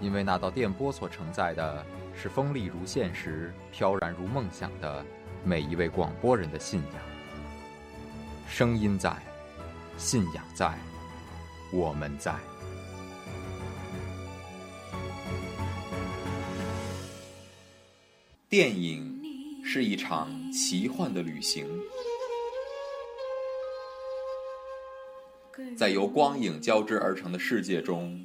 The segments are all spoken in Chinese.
因为那道电波所承载的是锋利如现实、飘然如梦想的每一位广播人的信仰。声音在，信仰在，我们在。电影是一场奇幻的旅行，在由光影交织而成的世界中。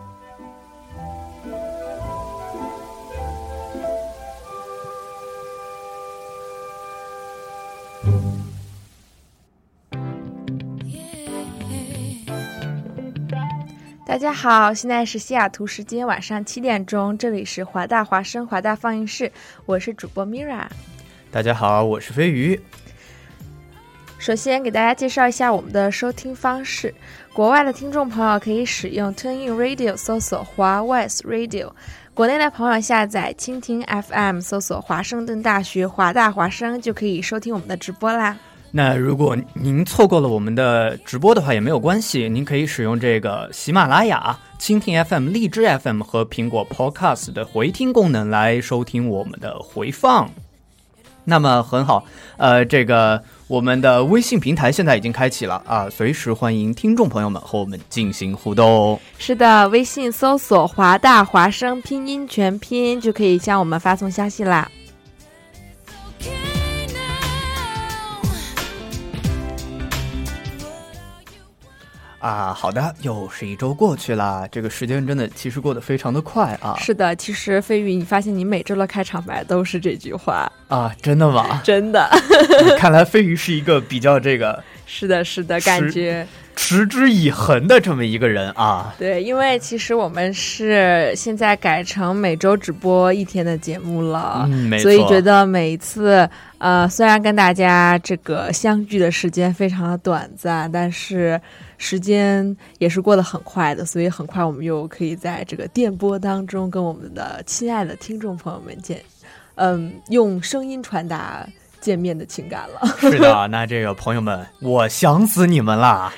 家好，现在是西雅图时间晚上七点钟，这里是华大华声华大放映室，我是主播 Mira。大家好，我是飞鱼。首先给大家介绍一下我们的收听方式，国外的听众朋友可以使用 TuneIn Radio 搜索华 West Radio，国内的朋友下载蜻蜓 FM 搜索华盛顿大学华大华生就可以收听我们的直播啦。那如果您错过了我们的直播的话，也没有关系，您可以使用这个喜马拉雅、蜻蜓 FM、荔枝 FM 和苹果 Podcast 的回听功能来收听我们的回放。那么很好，呃，这个我们的微信平台现在已经开启了啊，随时欢迎听众朋友们和我们进行互动。是的，微信搜索“华大华声”拼音全拼就可以向我们发送消息啦。啊，好的，又是一周过去了，这个时间真的其实过得非常的快啊。是的，其实飞宇，你发现你每周的开场白都是这句话啊？真的吗？真的。看来飞鱼是一个比较这个，是的，是的，感觉持之以恒的这么一个人啊。对，因为其实我们是现在改成每周只播一天的节目了，嗯，所以觉得每一次，呃，虽然跟大家这个相聚的时间非常的短暂，但是。时间也是过得很快的，所以很快我们又可以在这个电波当中跟我们的亲爱的听众朋友们见，嗯，用声音传达见面的情感了。是的，那这个朋友们，我想死你们啦！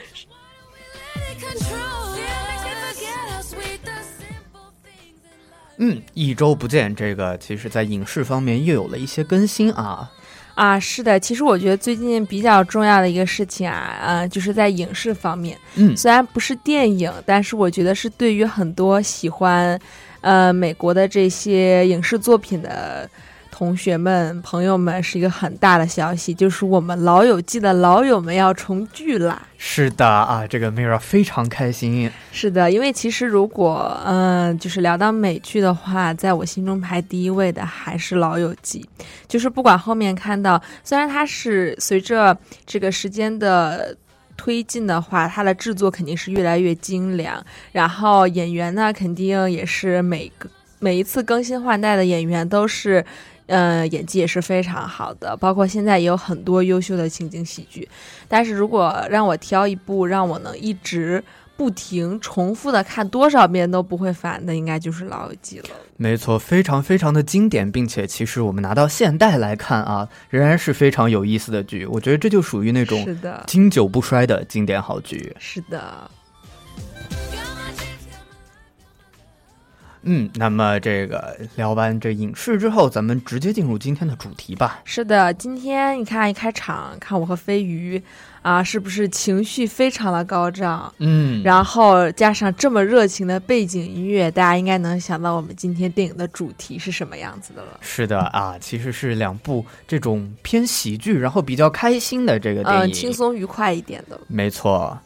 嗯，一周不见，这个其实在影视方面又有了一些更新啊。啊，是的，其实我觉得最近比较重要的一个事情啊，呃，就是在影视方面，嗯，虽然不是电影，但是我觉得是对于很多喜欢，呃，美国的这些影视作品的。同学们、朋友们，是一个很大的消息，就是我们《老友记》的老友们要重聚啦！是的啊，这个 Mira 非常开心。是的，因为其实如果嗯，就是聊到美剧的话，在我心中排第一位的还是《老友记》。就是不管后面看到，虽然它是随着这个时间的推进的话，它的制作肯定是越来越精良，然后演员呢，肯定也是每个每一次更新换代的演员都是。嗯，演技也是非常好的，包括现在也有很多优秀的情景喜剧。但是如果让我挑一部让我能一直不停重复的看多少遍都不会烦的，应该就是《老友记》了。没错，非常非常的经典，并且其实我们拿到现代来看啊，仍然是非常有意思的剧。我觉得这就属于那种经久不衰的经典好剧。是的。嗯，那么这个聊完这影视之后，咱们直接进入今天的主题吧。是的，今天你看一开场，看我和飞鱼啊，是不是情绪非常的高涨？嗯，然后加上这么热情的背景音乐，大家应该能想到我们今天电影的主题是什么样子的了。是的啊，其实是两部这种偏喜剧，然后比较开心的这个电影，嗯，轻松愉快一点的。没错，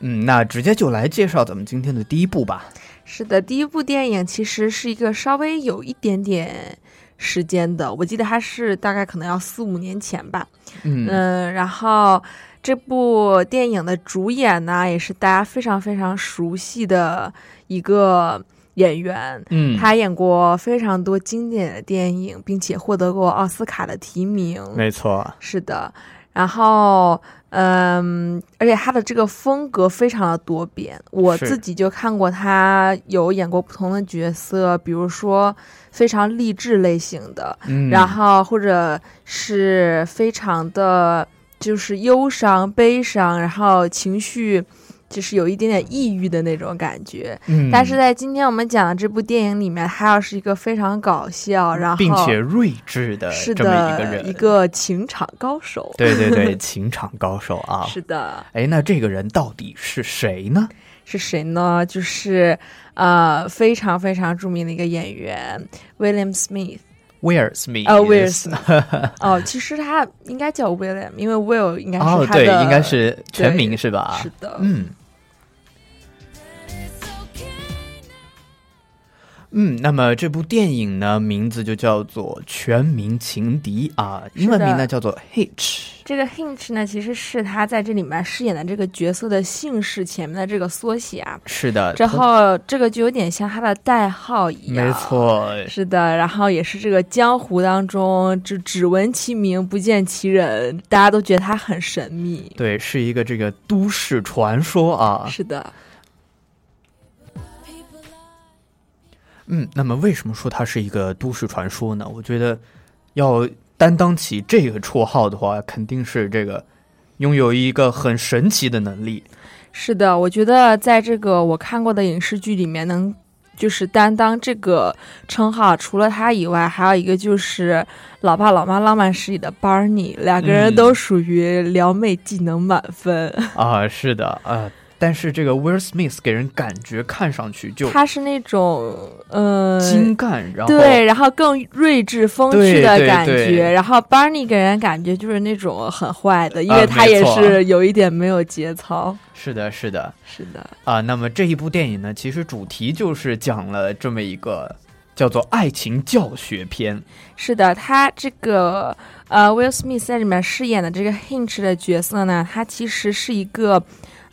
嗯，那直接就来介绍咱们今天的第一部吧。是的，第一部电影其实是一个稍微有一点点时间的，我记得它是大概可能要四五年前吧。嗯嗯，然后这部电影的主演呢，也是大家非常非常熟悉的一个演员。嗯，他演过非常多经典的电影，并且获得过奥斯卡的提名。没错，是的，然后。嗯，而且他的这个风格非常的多变，我自己就看过他有演过不同的角色，比如说非常励志类型的，嗯，然后或者是非常的就是忧伤、悲伤，然后情绪就是有一点点抑郁的那种感觉。嗯，但是在今天我们讲的这部电影里面，他要是一个非常搞笑，然后并且睿智的是这么一个的人，一个情场高手。对对对，情场高手啊。是的，哎，那这个人到底是谁呢？是谁呢？就是呃非常非常著名的一个演员 William Smith。威尔斯密，哦，威尔斯密。哦，其实他应该叫 William，因为 Will 应该是哦，他的，对，应该是全名是吧？是的，嗯。嗯，那么这部电影呢，名字就叫做《全民情敌》啊，英文名呢叫做 Hitch。这个 Hitch 呢，其实是他在这里面饰演的这个角色的姓氏前面的这个缩写啊。是的，之后这个就有点像他的代号一样。没。错，是的，然后也是这个江湖当中，只只闻其名不见其人，大家都觉得他很神秘。对，是一个这个都市传说啊。是的，嗯，那么为什么说它是一个都市传说呢？我觉得要担当起这个绰号的话，肯定是这个拥有一个很神奇的能力。是的，我觉得在这个我看过的影视剧里面，能就是担当这个称号，除了他以外，还有一个就是《老爸老妈浪漫史》里的 Barney，两个人嗯都属于撩妹技能满分。啊，是的啊，但是这个 Will Smith 给人感觉看上去就他是那种呃。精干，然后对，然后更睿智风趣的感觉，然后 Barney 给人感觉就是那种很坏的，因为啊他也是有一点没有节操。是的，是的是的，啊。那么这一部电影呢，其实主题就是讲了这么一个叫做爱情教学片。是的，他这个呃，Will Smith 在里面饰演的这个 Hinch 的角色呢，他其实是一个。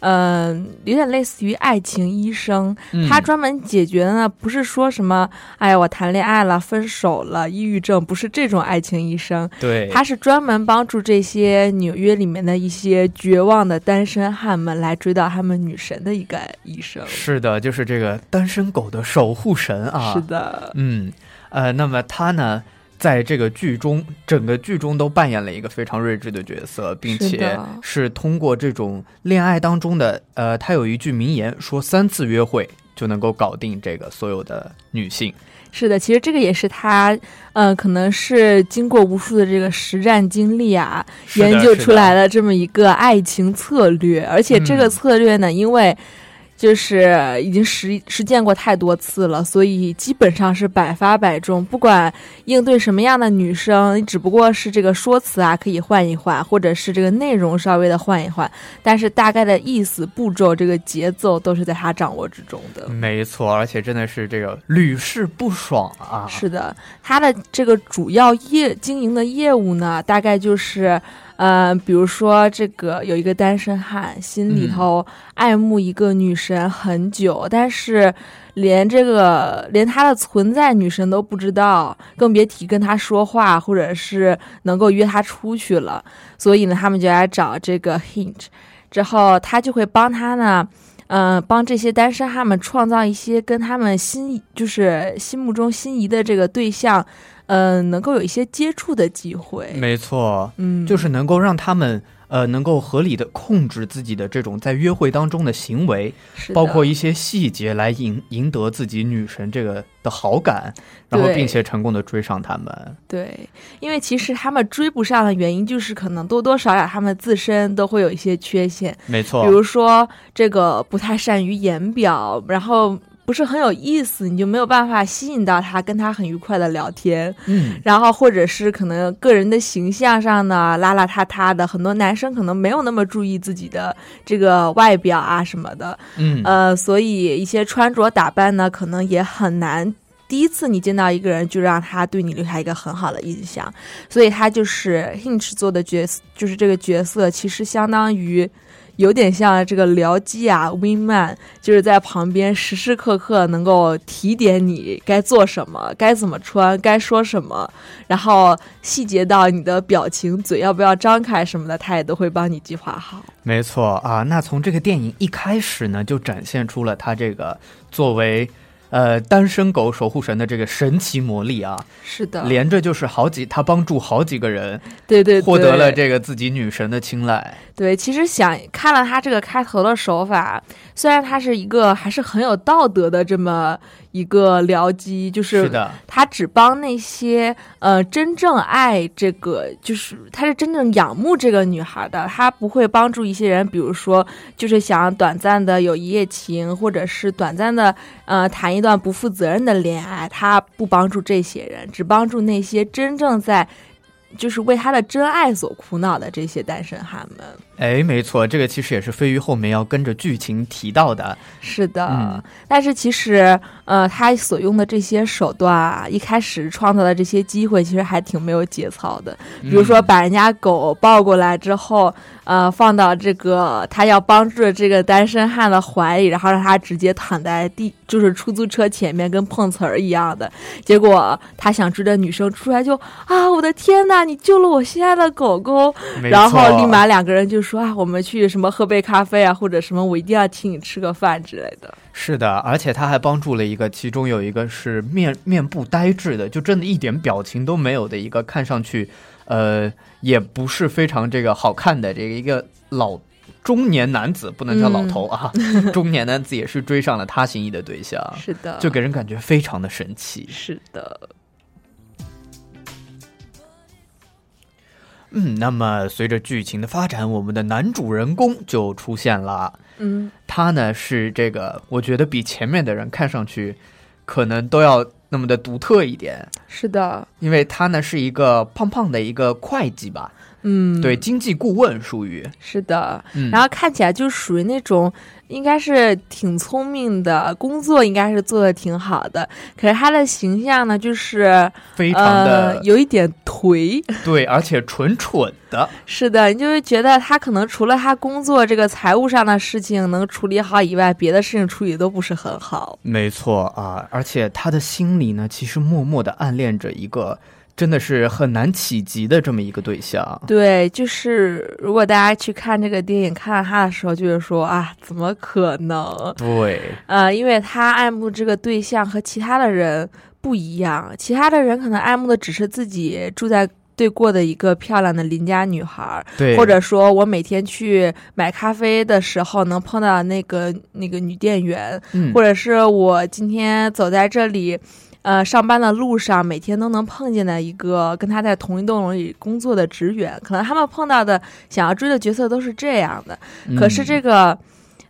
嗯，有点类似于爱情医生，嗯他专门解决的呢，不是说什么，哎呀，我谈恋爱了，分手了，抑郁症，不是这种爱情医生，对，他是专门帮助这些纽约里面的一些绝望的单身汉们来追到他们女神的一个医生。是的，就是这个单身狗的守护神啊。是的，嗯，呃，那么他呢，在这个剧中，整个剧中都扮演了一个非常睿智的角色，并且是通过这种恋爱当中的，呃，他有一句名言说，三次约会就能够搞定这个所有的女性。是的，其实这个也是他，呃，可能是经过无数的这个实战经历啊，研究出来的的这么一个爱情策略，而且这个嗯。策略呢，因为就是已经实实践过太多次了，所以基本上是百发百中。不管应对什么样的女生，你只不过是这个说辞啊可以换一换，或者是这个内容稍微的换一换，但是大概的意思、步骤、这个节奏都是在他掌握之中的。没错，而且真的是这个屡试不爽啊！是的，他的这个主要业经营的业务呢，大概就是，呃，比如说这个有一个单身汉心里头爱慕一个女神很久，但是连这个连他的存在女神都不知道，更别提跟他说话或者是能够约他出去了。所以呢，他们就来找这个 Hinge，之后他就会帮他呢。嗯、帮这些单身汉们创造一些跟他们心就是心目中心仪的这个对象，嗯、能够有一些接触的机会。没错，嗯，就是能够让他们呃能够合理的控制自己的这种在约会当中的行为，包括一些细节来赢赢得自己女神这个的好感，然后并且成功的追上他们。对，因为其实他们追不上的原因，就是可能多多少少他们自身都会有一些缺陷，没错，比如说这个不太善于言表，然后不是很有意思，你就没有办法吸引到他，跟他很愉快的聊天。嗯，然后或者是可能个人的形象上呢邋邋遢遢的，很多男生可能没有那么注意自己的这个外表啊什么的，嗯，呃，所以一些穿着打扮呢，可能也很难。第一次你见到一个人，就让他对你留下一个很好的印象，所以他就是 Hinch 做的角色，就是这个角色，其实相当于有点像这个僚机啊，Winman，就是在旁边时时刻刻能够提点你该做什么，该怎么穿，该说什么，然后细节到你的表情、嘴要不要张开什么的，他也都会帮你计划好。没错啊。那从这个电影一开始呢，就展现出了他这个作为呃单身狗守护神的这个神奇魔力啊，是的，连着就是好几，他帮助好几个人对对对，获得了这个自己女神的青睐。对，其实想看了他这个开头的手法，虽然他是一个还是很有道德的这么一个僚机，就是他只帮那些呃真正爱这个，就是他是真正仰慕这个女孩的，他不会帮助一些人，比如说就是想短暂的有一夜情，或者是短暂的呃谈一段不负责任的恋爱，他不帮助这些人，只帮助那些真正在。就是为他的真爱所苦恼的这些单身汉们，哎，没错，这个其实也是飞鱼后面要跟着剧情提到的。是的，嗯但是其实，呃，他所用的这些手段啊，一开始创造的这些机会，其实还挺没有节操的。比如说，把人家狗抱过来之后，呃，放到这个他要帮助的这个单身汉的怀里，然后让他直接躺在地，就是出租车前面，跟碰瓷儿一样的。结果他想追的女生出来就啊，我的天呐，你救了我心爱的狗狗！然后立马两个人就说啊，我们去什么喝杯咖啡啊，或者什么，我一定要请你吃个饭之类的。是的，而且他还帮助了一个，其中有一个是面面部呆滞的，就真的一点表情都没有的一个，看上去，呃，也不是非常这个好看的这个一个老中年男子，不能叫老头啊，中年男子也是追上了他心仪的对象，是的，就给人感觉非常的神奇。是的，嗯，那么随着剧情的发展，我们的男主人公就出现了。嗯，他呢是这个，我觉得比前面的人看上去可能都要那么的独特一点，是的，因为他呢是一个胖胖的一个会计吧，嗯，对，，经济顾问属于，是的。嗯，然后看起来就属于那种应该是挺聪明的，工作应该是做的挺好的，可是他的形象呢，就是非常的、呃有一点颓。对，而且蠢蠢的，是的，你就会觉得他可能除了他工作这个财务上的事情能处理好以外，别的事情处理都不是很好。没错啊，而且他的心里呢，其实默默的暗恋着一个真的是很难企及的这么一个对象。对，就是如果大家去看这个电影，看到他的时候，就是说啊，怎么可能？对，呃，因为他爱慕这个对象和其他的人不一样，其他的人可能爱慕的只是自己住在对过的一个漂亮的邻家女孩儿，对，或者说我每天去买咖啡的时候能碰到那个那个女店员，嗯，或者是我今天走在这里。呃，上班的路上每天都能碰见的一个跟他在同一栋楼里工作的职员，可能他们碰到的想要追的角色都是这样的。可是这个，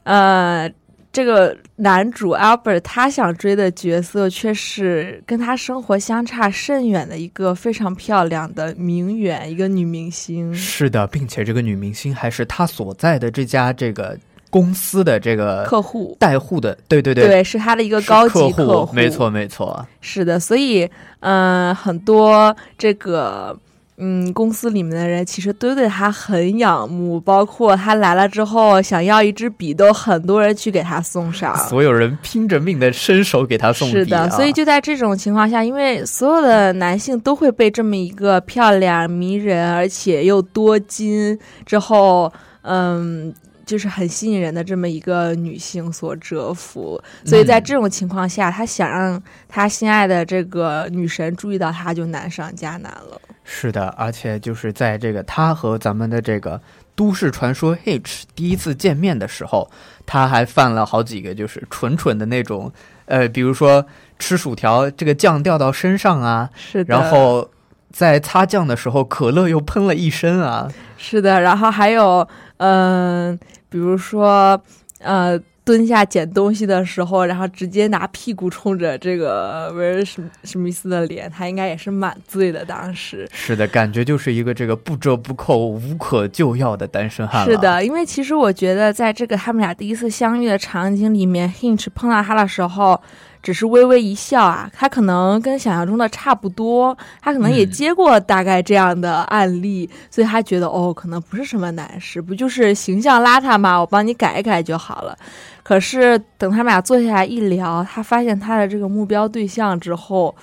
呃，这个男主 Albert 他想追的角色却是跟他生活相差甚远的一个非常漂亮的名媛，一个女明星。是的，并且这个女明星还是他所在的这家这个公司的这个客户带户的，对对对，对是他的一个高级客客户，没错没错，是的，所以，嗯、很多这个。嗯，公司里面的人其实都对他很仰慕，包括他来了之后想要一支笔，都很多人去给他送上。所有人拼着命的伸手给他送笔、啊，是的，所以就在这种情况下，因为所有的男性都会被这么一个漂亮、迷人而且又多金之后，嗯，就是很吸引人的这么一个女性所折服，所以在这种情况下，他想让他心爱的这个女神注意到他，就难上加难了。是的，而且就是在这个他和咱们的这个都市传说 H 第一次见面的时候，他还犯了好几个就是蠢蠢的那种，呃，比如说吃薯条这个酱掉到身上啊，是的，然后在擦酱的时候可乐又喷了一身啊，是的，然后还有嗯、比如说呃。蹲下捡东西的时候，然后直接拿屁股冲着这个威尔史史密斯的脸，他应该也是满醉的。当时是的，感觉就是一个这个不折不扣、无可救药的单身汉。是的，因为其实我觉得，在这个他们俩第一次相遇的场景里面，Hinch 碰到他的时候，只是微微一笑啊，他可能跟想象中的差不多，他可能也嗯接过大概这样的案例，所以他觉得哦，可能不是什么难事，不就是形象邋遢嘛，我帮你改一改就好了。可是等他们俩坐下来一聊，他发现他的这个目标对象之后，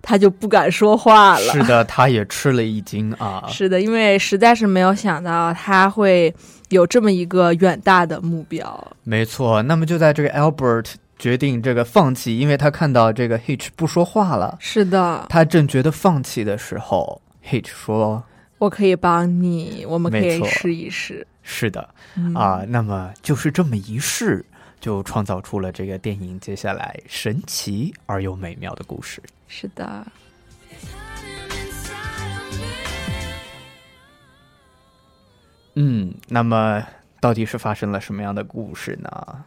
他就不敢说话了。是的，他也吃了一惊啊。是的，因为实在是没有想到他会有这么一个远大的目标。没错，那么就在这个 Albert 决定这个放弃，因为他看到这个 Hitch 不说话了，是的，他正觉得放弃的时候，Hitch 说我可以帮你，我们可以试一试。：“是的嗯啊。”那么就是这么一试，就创造出了这个电影接下来神奇而又美妙的故事。是的，嗯，那么到底是发生了什么样的故事呢？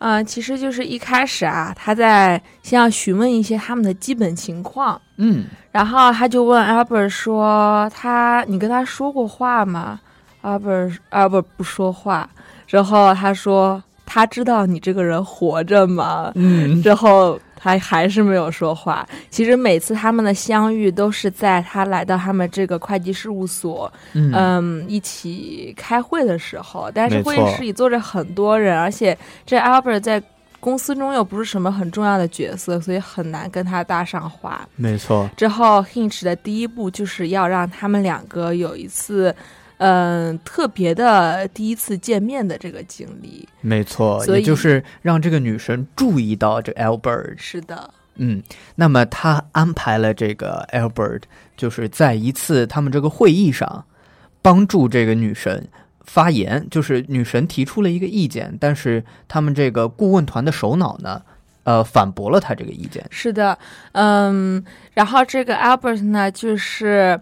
嗯、其实就是一开始啊，他在先要询问一些他们的基本情况，嗯，然后他就问 Albert 说：“他，你跟他说过话吗？”Albert Albert 不说话，之后他说：“他知道你这个人活着吗？”嗯，之后他还是没有说话。其实每次他们的相遇都是在他来到他们这个会计事务所，嗯嗯，一起开会的时候。但是会议室里坐着很多人，而且这 Albert 在公司中又不是什么很重要的角色，所以很难跟他搭上话。没错，之后 Hinch 的第一步就是要让他们两个有一次。嗯，特别的第一次见面的这个经历，没错，也就是让这个女神注意到这 Albert 是的，嗯，那么他安排了这个 Albert，就是在一次他们这个会议上，帮助这个女神发言，就是女神提出了一个意见，但是他们这个顾问团的首脑呢，呃，反驳了他这个意见。是的，嗯，然后这个 Albert 呢，就是，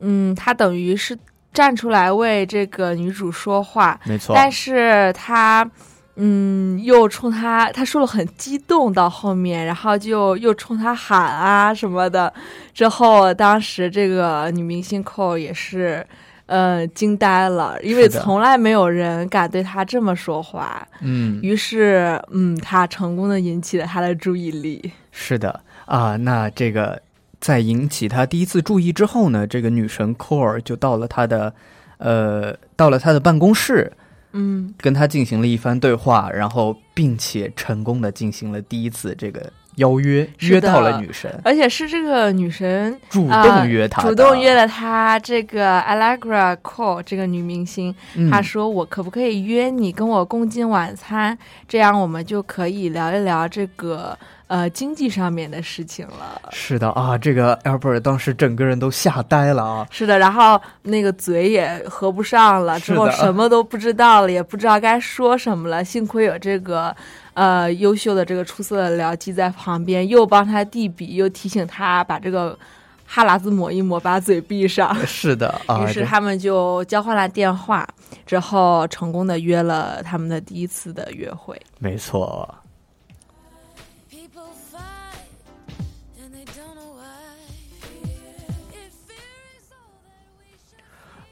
嗯，他等于是站出来为这个女主说话，没错，但是他，嗯，又冲他，他说了很激动到后面，然后就又冲他喊啊什么的。之后，当时这个女明星寇也是，呃，惊呆了，因为从来没有人敢对他这么说话。嗯，于是，嗯，他成功的引起了他的注意力。是的啊，那这个在引起他第一次注意之后呢，这个女神 Core 就到了他的，呃，到了他的办公室，嗯，跟他进行了一番对话，然后并且成功的进行了第一次这个邀约，约到了女神，而且是这个女神主啊动约他、主动约，了他这个 Allegra Core 这个女明星，嗯、她说我可不可以约你跟我共进晚餐，这样我们就可以聊一聊这个呃经济上面的事情了。是的啊，这个 Albert 当时整个人都吓呆了啊，是的，然后那个嘴也合不上了，之后什么都不知道了，也不知道该说什么了。幸亏有这个呃优秀的这个出色的僚机在旁边，又帮他递笔，又提醒他把这个哈喇子抹一抹，把嘴闭上。是的啊，于是他们就交换了电话，之后成功的约了他们的第一次的约会。没错，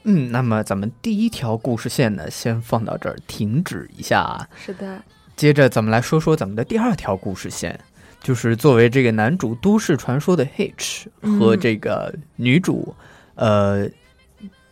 嗯，那么咱们第一条故事线呢，先放到这儿停止一下啊。是的，接着咱们来说说咱们的第二条故事线，就是作为这个男主都市传说的 Hitch 嗯。和这个女主，呃，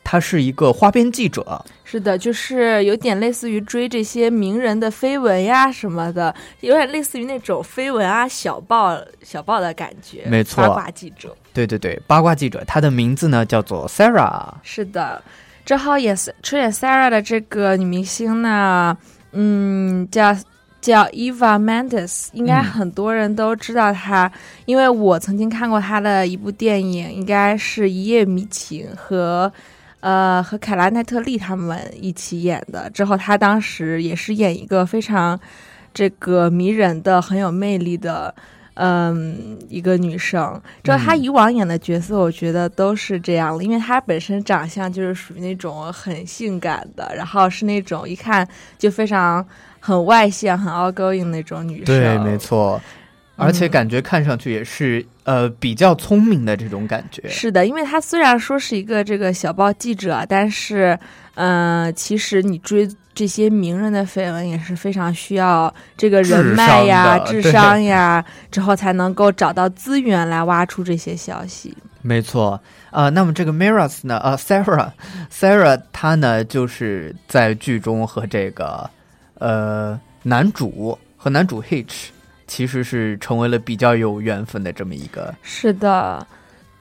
她是一个花边记者，是的，就是有点类似于追这些名人的绯闻呀什么的，有点类似于那种绯闻啊小报小报的感觉。没错八卦记者。对对对，八卦记者，他的名字呢叫做 Sarah。是的，正好也是出演 Sarah 的这个女明星呢，嗯，叫叫 Eva Mendes，应该嗯很多人都知道她，因为我曾经看过她的一部电影，应该是《一夜迷情》和。呃，和凯拉奈特利他们一起演的。之后，她当时也是演一个非常这个迷人的、很有魅力的，嗯，一个女生。之后，她以往演的角色，我觉得都是这样，因为她本身长相就是属于那种很性感的，然后是那种一看就非常很外向、很 outgoing 那种女生。对，没错，而且嗯感觉看上去也是呃比较聪明的这种感觉。是的，因为他虽然说是一个这个小报记者，但是，呃、其实你追这些名人的绯闻也是非常需要这个人脉呀、智智商呀，之后才能够找到资源来挖出这些消息。没错，呃，那么这个 Miras 呢，呃，Sarah，Sarah 她呢就是在剧中和这个呃男主和男主 Hitch 其实是成为了比较有缘分的这么一个，是的，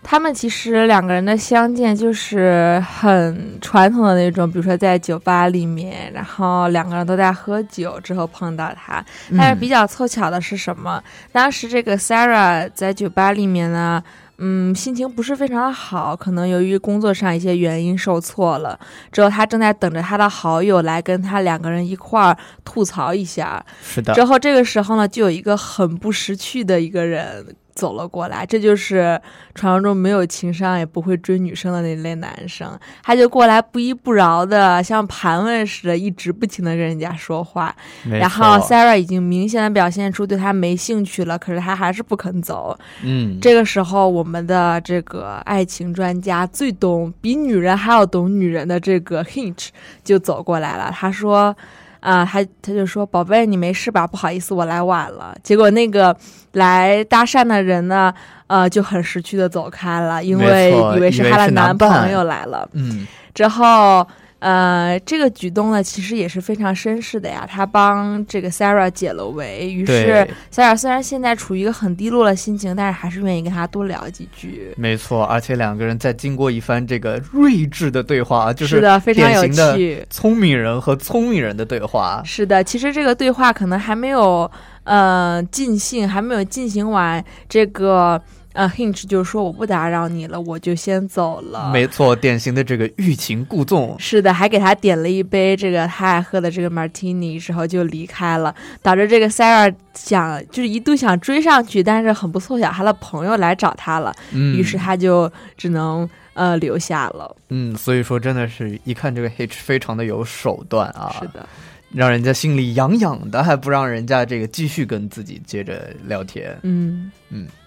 他们其实两个人的相见就是很传统的那种，比如说在酒吧里面，然后两个人都在喝酒之后碰到他。但是比较较凑巧的是什么？当时这个 Sarah 在酒吧里面呢，嗯，心情不是非常的好，可能由于工作上一些原因受挫了。之后他正在等着他的好友来跟他两个人一块儿吐槽一下。是的之，后这个时候呢，就有一个很不识趣的一个人走了过来，这就是传说中没有情商也不会追女生的那类男生，他就过来不依不饶的，像盘问似的，一直不停的跟人家说话。然后 Sarah 已经明显的表现出对他没兴趣了，可是他还是不肯走。嗯，这个时候，我们的这个爱情专家最懂，比女人还要懂女人的这个 Hinch 就走过来了。他说：“啊、他他就说，宝贝，你没事吧？不好意思，我来晚了。”结果那个来搭讪的人呢，呃，就很识趣的走开了，因为以为是她的男朋友来了。嗯，之后，呃，这个举动呢，其实也是非常绅士的呀。他帮这个 Sarah 解了围，于是 Sarah 虽然现在处于一个很低落的心情，但是还是愿意跟他多聊几句。没错，而且两个人在经过一番这个睿智的对话，就是的，非常有趣。聪明人和聪明人的对话。是的，其实这个对话可能还没有呃尽兴，还没有进行完。这个呃 Hinch 就说我不打扰你了，我就先走了。没错，典型的这个欲擒故纵。是的，还给他点了一杯这个他爱喝的这个 martini 之后就离开了，导致这个 Sarah 想就是一度想追上去，但是很不凑巧，他的朋友来找他了，嗯，于是他就只能呃留下了。嗯，所以说真的是一看这个 H 非常的有手段啊，是的，让人家心里痒痒的，还不让人家这个继续跟自己接着聊天。嗯。Got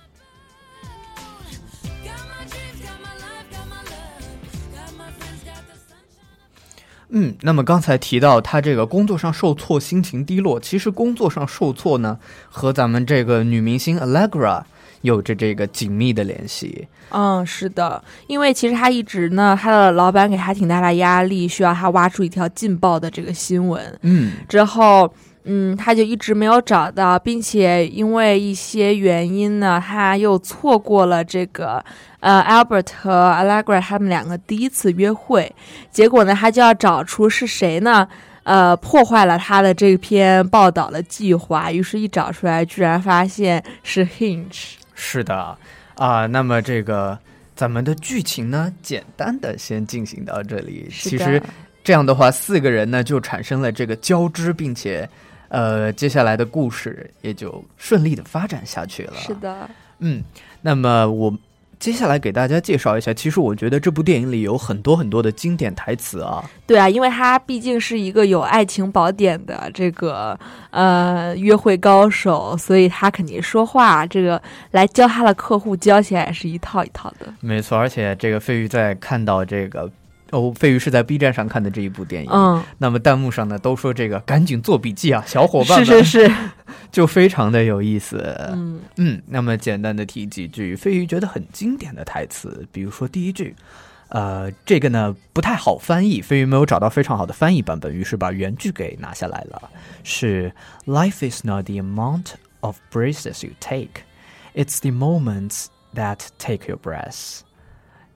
嗯，那么刚才提到他这个工作上受挫，心情低落，其实工作上受挫呢，和咱们这个女明星 Allegra 有着这个紧密的联系。嗯，是的，因为其实他一直呢，他的老板给他挺大的压力，需要他挖出一条劲爆的这个新闻。嗯，之后，嗯，他就一直没有找到，并且因为一些原因呢，他又错过了这个呃 Albert 和 Allegra 他们两个第一次约会。结果呢，他就要找出是谁呢？呃，破坏了他的这篇报道的计划。于是，一找出来，居然发现是 Hinge。是的啊、那么这个咱们的剧情呢，简单的先进行到这里。其实这样的话，四个人呢就产生了这个交织，并且呃，接下来的故事也就顺利的发展下去了。是的，嗯，那么我接下来给大家介绍一下，其实我觉得这部电影里有很多很多的经典台词啊。对啊，因为他毕竟是一个有爱情宝典的这个呃约会高手，所以他肯定说话这个来教他的客户教起来也是一套一套的。没错，而且这个飞鱼在看到这个。哦，飞鱼是在 B 站上看的这一部电影，嗯，那么弹幕上呢都说这个赶紧做笔记啊，小伙伴们是是是，就非常的有意思。嗯嗯，那么简单的提几句飞鱼觉得很经典的台词，比如说第一句，呃，这个呢不太好翻译，飞鱼没有找到非常好的翻译版本，于是把原句给拿下来了，是 Life is not the amount of breaths you take, it's the moments that take your breath。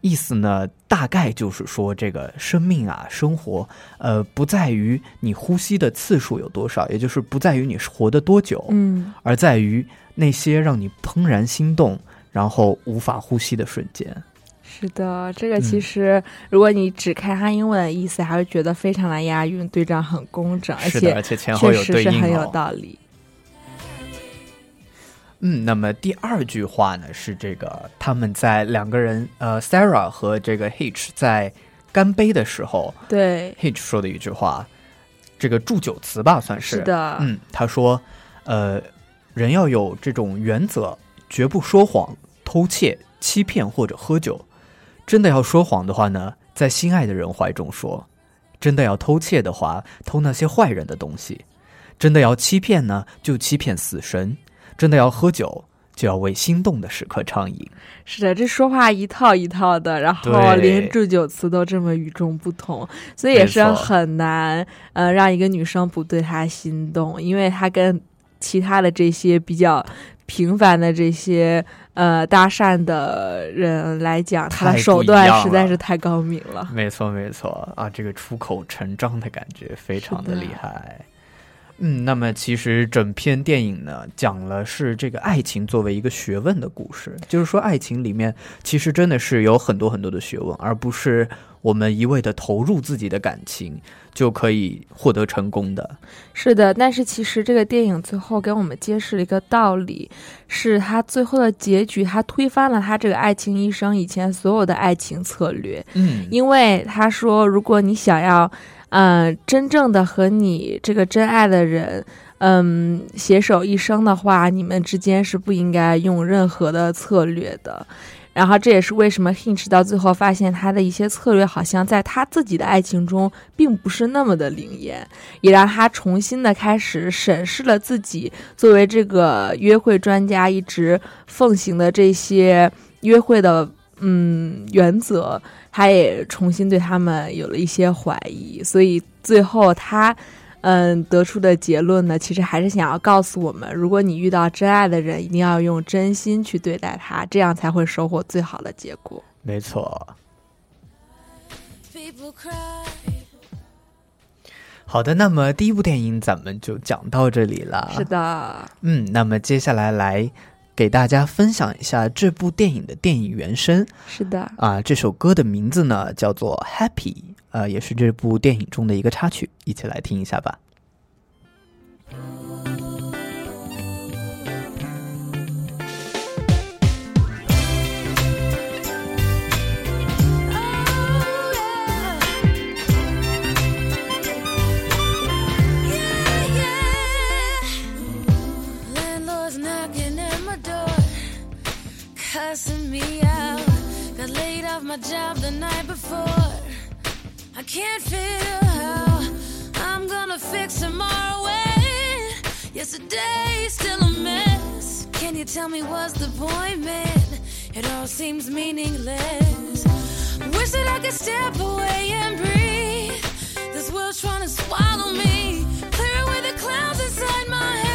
意思呢，大概就是说，这个生命啊，生活，呃，不在于你呼吸的次数有多少，也就是不在于你活得多久，嗯，而在于那些让你怦然心动，然后无法呼吸的瞬间。是的，这个嗯其实如果你只看它英文的意思，还会觉得非常的押韵，对仗很工整，而，且而且前后确有对应实是很有哦。道理。嗯，那么第二句话呢是这个他们在两个人呃，Sarah 和这个 Hitch 在干杯的时候对，，Hitch 说的一句话，这个祝酒词吧，算是。是的，嗯，他说，呃，人要有这种原则，绝不说谎、偷窃、欺骗或者喝酒。真的要说谎的话呢，在心爱的人怀中说；真的要偷窃的话，偷那些坏人的东西；真的要欺骗呢，就欺骗死神；真的要喝酒，就要为心动的时刻畅饮。是的，这说话一套一套的，然后连祝酒词都这么与众不同，所以也是很难呃让一个女生不对他心动，因为他跟其他的这些比较平凡的这些呃搭讪的人来讲，他的手段实在是太高明了。没错，没错啊，这个出口成章的感觉非常的厉害。嗯，那么其实整篇电影呢，讲了是这个爱情作为一个学问的故事，就是说爱情里面其实真的是有很多很多的学问，而不是我们一味的投入自己的感情就可以获得成功的。是的，但是其实这个电影最后给我们揭示了一个道理，是他最后的结局，他推翻了他这个爱情医生以前所有的爱情策略。嗯，因为他说，如果你想要，嗯、真正的和你这个真爱的人，嗯，携手一生的话，你们之间是不应该用任何的策略的。然后这也是为什么 Hinch 到最后发现他的一些策略好像在他自己的爱情中并不是那么的灵验，也让他重新的开始审视了自己作为这个约会专家一直奉行的这些约会的嗯原则，他也重新对他们有了一些怀疑，所以最后他。嗯，得出的结论呢，其实还是想要告诉我们，如果你遇到真爱的人，一定要用真心去对待他，这样才会收获最好的结果。没错。好的，那么第一部电影咱们就讲到这里了。是的，嗯，那么接下来来给大家分享一下这部电影的电影原声。是的，啊，这首歌的名字呢叫做《Happy》，呃，也是这部电影中的一个插曲，一起来听一下吧。Me out. Got laid off my job the night before. I can't feel how I'm gonna fix tomorrow. When yesterday's still a mess. Can you tell me what's the point, man? It all seems meaningless. Wish that I could step away and breathe. This world's trying to swallow me. Clear away the clouds inside my head.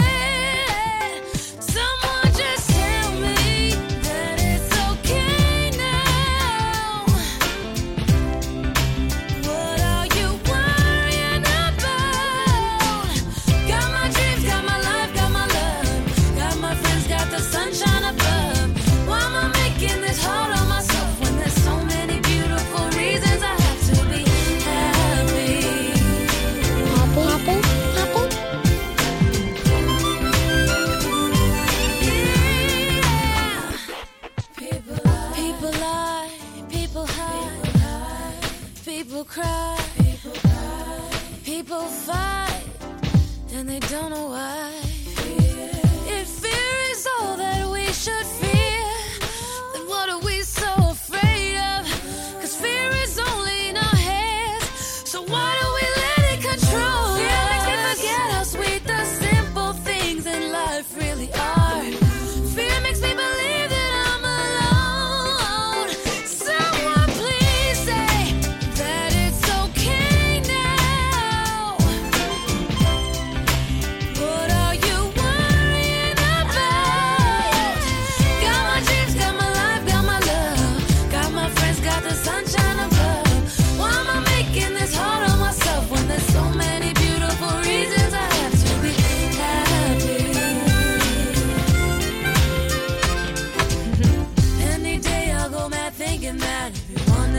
People cry, people fight, and they don't know why.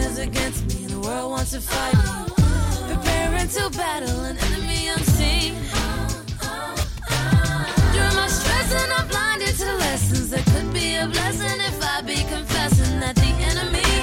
is against me, the world wants to fight me. Preparing to battle an enemy unseen. Through my stress, and I'm blinded to lessons that could be a blessing if I be confessing that the enemy.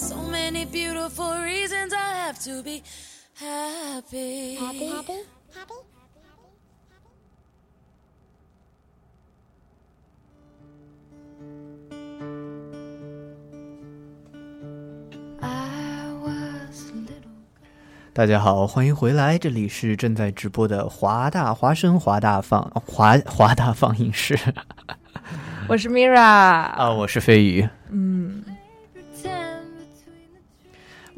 There's so many beautiful reasons I have to be happy? Happy, happy, happy. I was little. 大家好，欢迎回来，这里是正在直播的华大华声华大放华华大放映室我是 Mira 啊，我是飞宇。嗯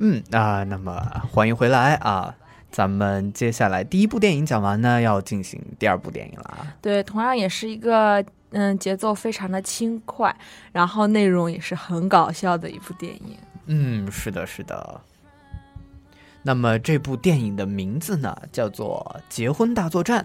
嗯啊，那么欢迎回来啊，咱们接下来第一部电影讲完呢，要进行第二部电影了啊。对，同样也是一个嗯节奏非常的轻快，然后内容也是很搞笑的一部电影。嗯，是的，是的。那么这部电影的名字呢，叫做《结婚大作战》。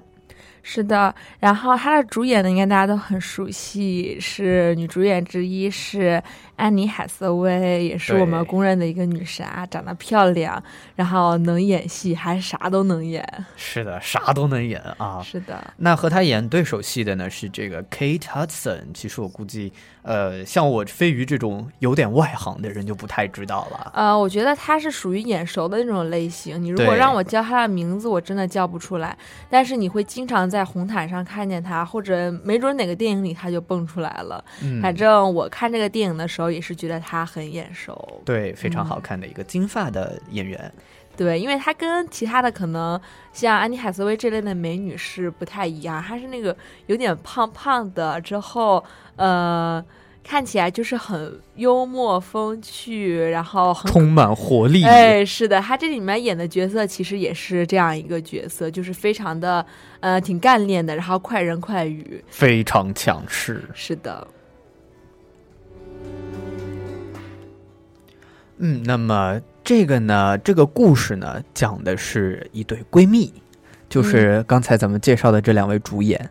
是的，然后她的主演呢，应该大家都很熟悉，是女主演之一是安妮海瑟薇，也是我们公认的一个女神啊，长得漂亮，然后能演戏，还啥都能演。是的，啥都能演啊。是的，那和她演对手戏的呢是这个 Kate Hudson。其实我估计，呃，像我飞鱼这种有点外行的人就不太知道了。呃，我觉得他是属于眼熟的那种类型。你如果让我叫他的名字，我真的叫不出来。但是你会经常在红毯上看见他，或者没准哪个电影里他就蹦出来了。嗯，反正我看这个电影的时候，也是觉得他很眼熟。对，非常好看的一个金发的演员。对，因为她跟其他的可能像安妮海瑟薇这类的美女是不太一样，她是那个有点胖胖的，之后呃看起来就是很幽默风趣，然后很充满活力。哎，是的，他这里面演的角色其实也是这样一个角色，就是非常的呃挺干练的，然后快人快语。非常强势。是的，嗯，那么这个呢，这个故事呢，讲的是一对闺蜜，就是刚才咱们介绍的这两位主演，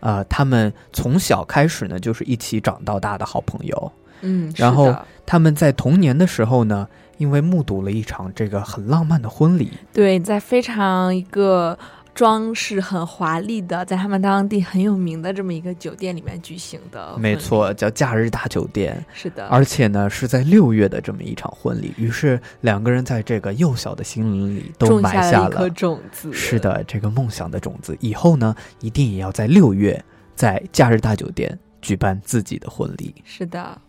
呃，他们从小开始呢，就是一起长到大的好朋友。嗯，然后他们在童年的时候呢，因为目睹了一场这个很浪漫的婚礼，对，在非常一个装饰很华丽的，在他们当地很有名的这么一个酒店里面举行的。没，错，叫假日大酒店，是的，而且呢是在六月的这么一场婚礼。于是两个人在这个幼小的心灵里都埋下了一颗了，种子。是，的，这个梦想的种子。以后呢，一定也要在六月在假日大酒店举办自己的婚礼。是的，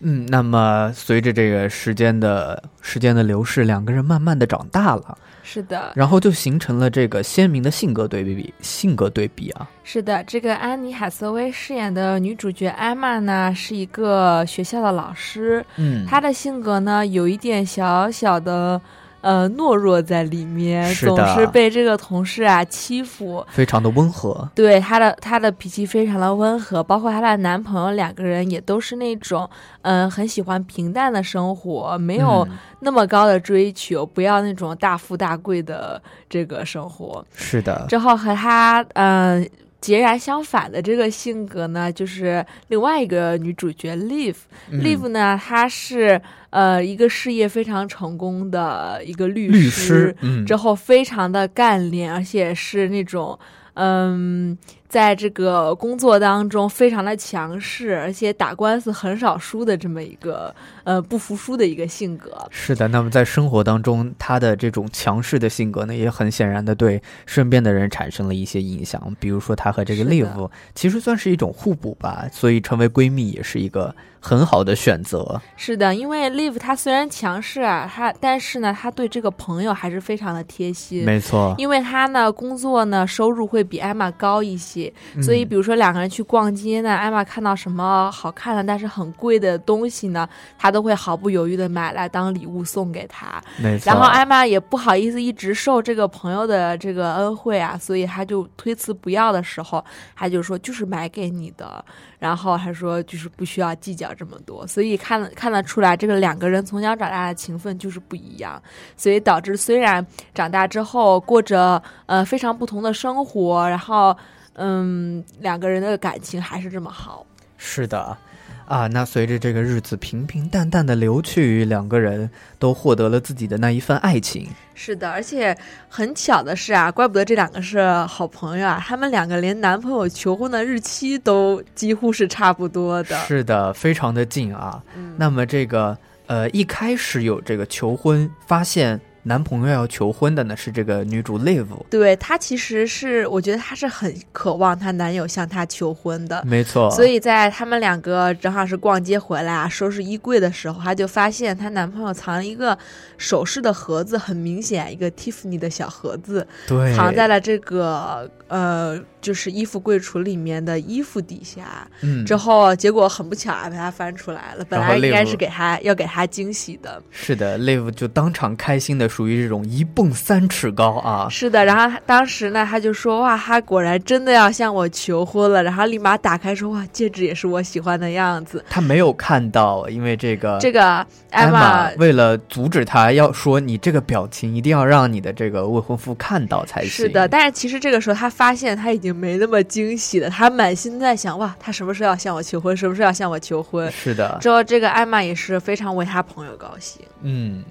嗯，那么随着这个时间的时间的流逝，两个人慢慢的长大了，是的，然后就形成了这个鲜明的性格对比，性格对比啊。是的。这个安妮海瑟薇饰演的女主角艾玛呢，是一个学校的老师，嗯，她的性格呢有一点小小的。呃，懦弱在里面，总是被这个同事啊欺负。非常的温和。对她的她的脾气非常的温和，包括她的男朋友两个人也都是那种，嗯、很喜欢平淡的生活，没有嗯那么高的追求，不要那种大富大贵的这个生活。是的，之后和她嗯、呃截然相反的这个性格呢，就是另外一个女主角 Liv。嗯 Liv 呢，她是呃一个事业非常成功的一个律律师，嗯，之后非常的干练，而且是那种嗯在这个工作当中非常的强势，而且打官司很少输的这么一个呃不服输的一个性格。是的，那么在生活当中，她的这种强势的性格呢，也很显然的对身边的人产生了一些影响。比如说，她和这个 Live 其实算是一种互补吧，所以成为闺蜜也是一个很好的选择。是的，因为 Live 她虽然强势啊，她但是呢，她对这个朋友还是非常的贴心。没错，因为她呢，工作呢收入会比艾玛高一些，所以比如说两个人去逛街呢，艾玛看到什么好看的但是很贵的东西呢，她都会毫不犹豫的买来当礼物送给他。然后艾玛也不好意思一直受这个朋友的这个恩惠啊，所以他就推辞不要的时候，他就说就是买给你的。然后还说就是不需要计较这么多，所以看得看得出来，这个两个人从小长大的情分就是不一样，所以导致虽然长大之后过着呃非常不同的生活，然后嗯两个人的感情还是这么好。是的，啊，那随着这个日子平平淡淡的流去，两个人都获得了自己的那一份爱情。是的，而且很巧的是啊，怪不得这两个是好朋友啊，他们两个连男朋友求婚的日期都几乎是差不多的。是的，非常的近啊。嗯那么这个呃，一开始有这个求婚，发现男朋友要求婚的呢是这个女主 Live，对她其实是，我觉得她是很渴望她男友向她求婚的。没错。所以在他们两个正好是逛街回来啊，收拾衣柜的时候，她就发现她男朋友藏了一个首饰的盒子，很明显一个 Tiffany 的小盒子，对藏在了这个呃，就是衣服柜橱里面的衣服底下。嗯之后结果很不巧啊，被他翻出来了。本来应该是给他要给他惊喜的，是的，Live 就当场开心的，属于这种一蹦三尺高啊。是的。然后他当时呢，他就说哇，他果然真的要向我求婚了。然后立马打开说哇，戒指也是我喜欢的样子。他没有看到，因为这个这个艾艾玛为了阻止他，要说你这个表情一定要让你的这个未婚夫看到才行。是的，但是其实这个时候他发现他已经没那么惊喜了，他满心在想哇，他什么时候要向我求婚？什么时候要向我求婚？是的，之后这个艾玛也是非常为他朋友高兴。嗯，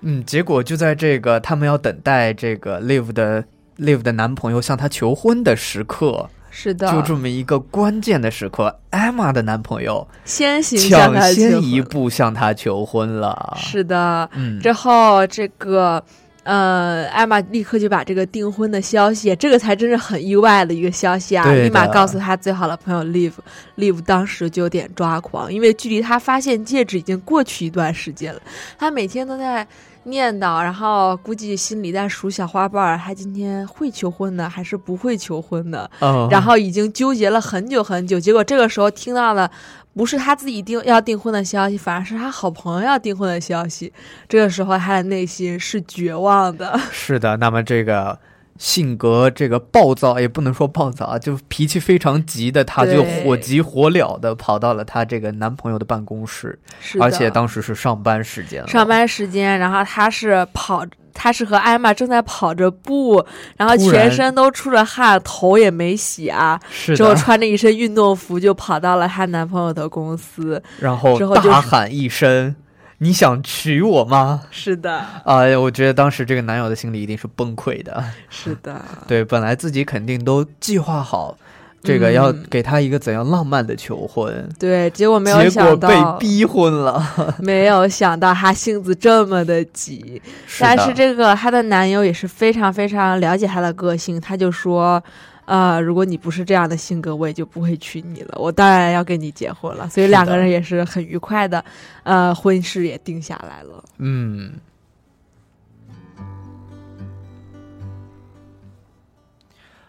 嗯，结果就在这个他们要等待这个 Live 的 Live 的男朋友向她求婚的时刻，是的，就这么一个关键的时刻，Emma 的男朋友先行抢先一步向她求婚了。是的，嗯，之后这个。呃，艾玛立刻就把这个订婚的消息，这个才真是很意外的一个消息啊！立马告诉他最好的朋友 Live，Live 当时就有点抓狂，因为距离他发现戒指已经过去一段时间了。他每天都在念叨，然后估计心里在数小花瓣儿，他今天会求婚呢，还是不会求婚呢？嗯然后已经纠结了很久很久，结果这个时候听到了不是他自己订要订婚的消息，反而是他好朋友要订婚的消息。这个时候他的内心是绝望的。是的，那么这个性格这个暴躁，也不能说暴躁啊，就脾气非常急的，她就火急火燎的跑到了她这个男朋友的办公室，而且当时是上班时间了，上班时间，然后她是跑。他是和艾玛正在跑着步，然后全身都出着汗，头也没洗啊，是之后，穿着一身运动服就跑到了她男朋友的公司。然后之后就是大喊一声：“你想娶我吗是的，？”啊、我觉得当时这个男友的心里一定是崩溃的。是的，对，本来自己肯定都计划好。这个要嗯给他一个怎样浪漫的求婚，对，结果没有结果想到被逼婚了。没有想到他性子这么的急，但的是这个她的男友也是非常非常了解她的个性，他就说，呃，如果你不是这样的性格，我也就不会娶你了。我当然要跟你结婚了。所以两个人也是很愉快的，呃，婚事也定下来了。嗯。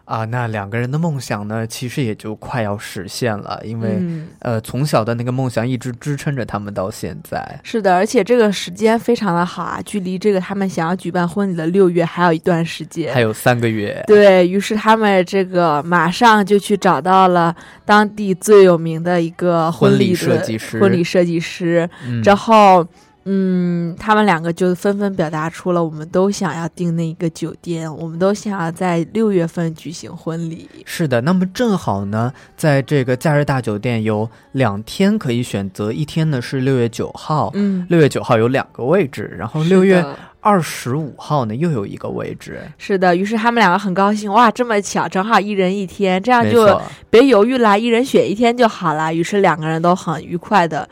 啊，那两个人的梦想呢，其实也就快要实现了，因为、嗯，呃，从小的那个梦想一直支撑着他们到现在。是的，而且这个时间非常的好啊，距离这个他们想要举办婚礼的六月还有一段时间。还有三个月，对于是，他们这个马上就去找到了当地最有名的一个婚礼礼设计师婚礼设计师，嗯之后，嗯，他们两个就纷纷表达出了我们都想要订那一个酒店，我们都想要在六月份举行婚礼。是的，那么正好呢，在这个假日大酒店有两天可以选择，一天呢是六月九号，嗯，六月九号有两个位置，然后六月二十五号呢又有一个位置，是的，于是他们两个很高兴，哇，这么巧，正好一人一天，这样就，别犹豫啦，一人选一天就好啦。于是两个人都很愉快的，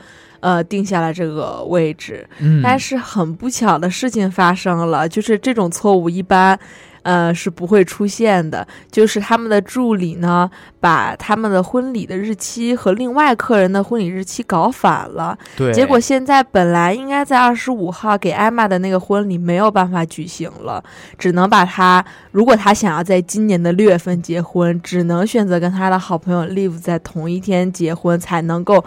呃，定下了这个位置。嗯，但是很不巧的事情发生了，就是这种错误一般，呃，是不会出现的。就是他们的助理呢，把他们的婚礼的日期和另外客人的婚礼日期搞反了。对，结果现在本来应该在二十五号给艾玛的那个婚礼没有办法举行了，只能把他，如果他想要在今年的六月份结婚，只能选择跟他的好朋友 Live 在同一天结婚，才能够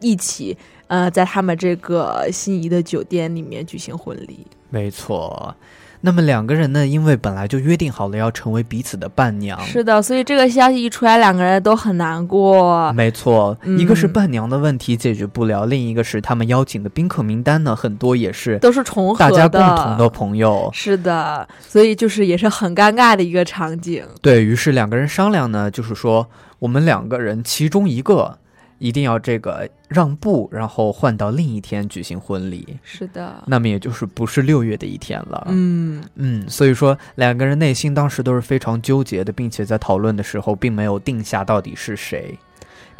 一起。呃，在他们这个心仪的酒店里面举行婚礼，没错。那么两个人呢，因为本来就约定好了要成为彼此的伴娘，是的，所以这个消息一出来，两个人都很难过。没错，嗯一个是伴娘的问题解决不了，另一个是他们邀请的宾客名单呢，很多也是都是重合大家的共同的朋友。是的，所以就是也是很尴尬的一个场景。对于是两个人商量呢，就是说我们两个人其中一个一定要这个让步，然后换到另一天举行婚礼。是的，那么也就是不是六月的一天了，嗯，嗯，所以说两个人内心当时都是非常纠结的，并且在讨论的时候并没有定下到底是谁。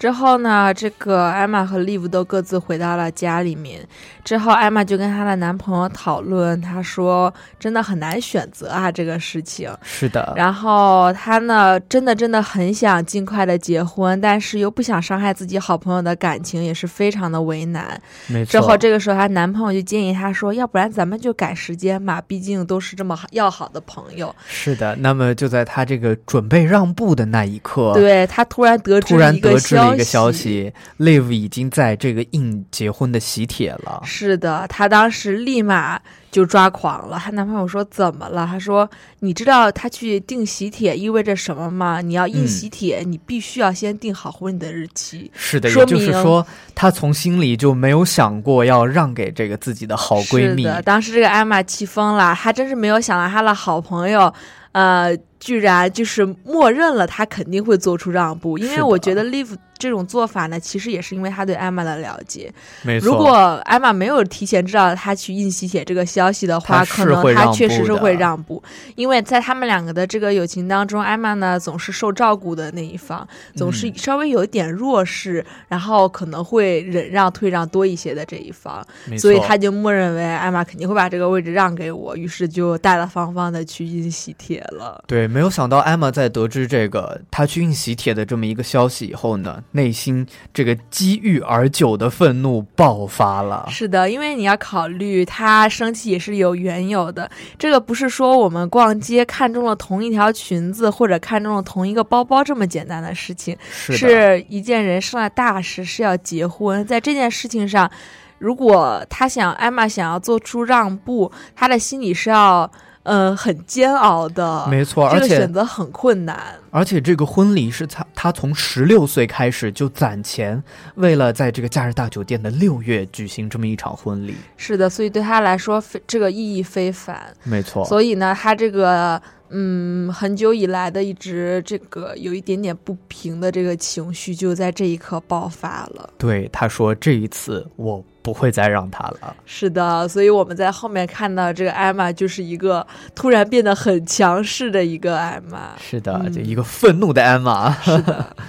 之后呢，这个艾玛和 Liv 都各自回到了家里面。之后，艾玛就跟她的男朋友讨论，她说：“真的很难选择啊，这个事情。”是的，然后她呢，真的真的很想尽快的结婚，但是又不想伤害自己好朋友的感情，也是非常的为难。没错。之后这个时候，她男朋友就建议她说：“要不然咱们就改时间吧，毕竟都是这么要好的朋友。是的，那么就在她这个准备让步的那一刻，对她突然得知突然一个得知了一个消消息，Live 已经在这个印结婚的喜帖了。是的，她当时立马就抓狂了。她男朋友说：“怎么了？”她说：“你知道她去订喜帖意味着什么吗？你要印嗯喜帖，你必须要先定好婚礼的日期。是的，说也就是明说，她从心里就没有想过要让给这个自己的好闺蜜是。的，当时这个艾玛气疯了，她真是没有想到她的好朋友，呃，居然就是默认了他肯定会做出让步。因为我觉得 Live 这种做法呢，其实也是因为他对艾玛的了解。没错，如果艾玛没有提前知道他去印喜帖这个消息的话，可能他确实是会让步，因为在他们两个的这个友情当中，艾玛呢总是受照顾的那一方，总是嗯稍微有一点弱势，然后可能会忍让退让多一些的这一方，所以他就默认为艾玛肯定会把这个位置让给我，于是就大大方方的去印喜帖了。对，没有想到艾玛在得知这个她去印喜帖的这么一个消息以后呢，内心这个积郁而久的愤怒爆发了。是的，因为你要考虑他生气也是有缘由的。这个不是说我们逛街看中了同一条裙子或者看中了同一个包包这么简单的事情，是，是一件人生的大事，是要结婚。在这件事情上，如果他想艾玛想要做出让步，他的心里是要呃很煎熬的。没错，这个而且选择很困难。而且这个婚礼是他他从十六岁开始就攒钱，为了在这个假日大酒店的六月举行这么一场婚礼。是的，所以对他来说，非这个意义非凡。没错，所以呢，他这个嗯，很久以来的一直这个有一点点不平的这个情绪，就在这一刻爆发了。对他说这一次我不会再让他了。是的，所以我们在后面看到这个艾玛就是一个突然变得很强势的一个艾玛。是的，嗯就一个愤怒的艾玛。是的，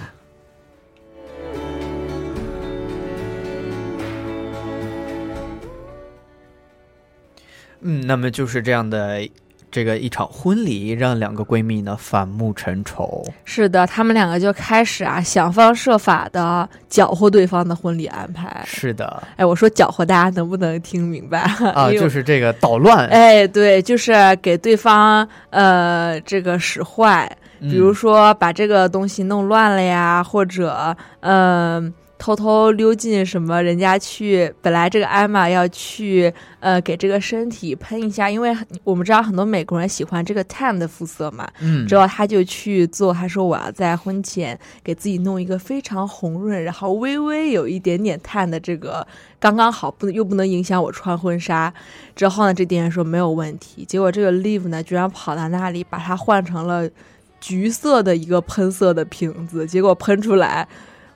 嗯，那么就是这样的这个一场婚礼，让两个闺蜜呢反目成仇。是的，她们两个就开始啊想方设法的搅和对方的婚礼安排。是的，哎，我说搅和，大家能不能听明白？啊，就是这个捣乱。哎，对，就是给对方呃这个使坏，比如嗯说把这个东西弄乱了呀，或者嗯、呃偷偷溜进什么人家去，本来这个艾玛要去呃给这个身体喷一下，因为我们知道很多美国人喜欢这个 tan 的肤色嘛，嗯，之后他就去做，他说我要在婚前给自己弄一个非常红润，然后微微有一点点 tan 的这个刚刚好，不又不能影响我穿婚纱。之后呢，这店员说没有问题，结果这个 Live 呢居然跑到那里把它换成了橘色的一个喷色的瓶子，结果喷出来。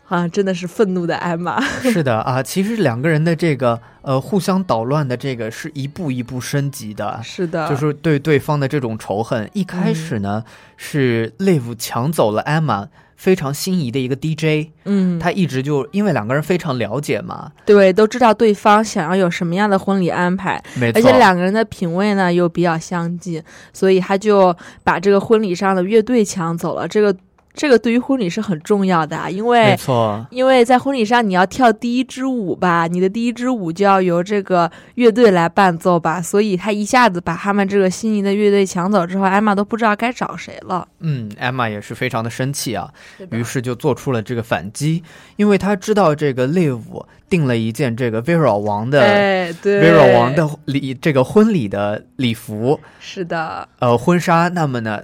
啊，真的是愤怒的艾玛。是的啊，其实两个人的这个呃互相捣乱的这个是一步一步升级的。是的，就是对对方的这种仇恨，一开始呢、是 Live 抢走了 Emma 非常心仪的一个 DJ，嗯，他一直就因为两个人非常了解嘛，对，都知道对方想要有什么样的婚礼安排，没错，而且两个人的品味呢又比较相近，所以他就把这个婚礼上的乐队抢走了。这个这个对于婚礼是很重要的啊，因没为错，因为在婚礼上你要跳第一支舞吧，你的第一支舞就要由这个乐队来伴奏吧，所以他一下子把他们这个心仪的乐队抢走之后，艾玛都不知道该找谁了。嗯，Emma 也是非常的生气啊，于是就做出了这个反击，因为他知道这个 Live 订了一件这个威尔王的。哎，对，威尔王的礼，这个婚礼的礼服，是的，呃，婚纱。那么呢，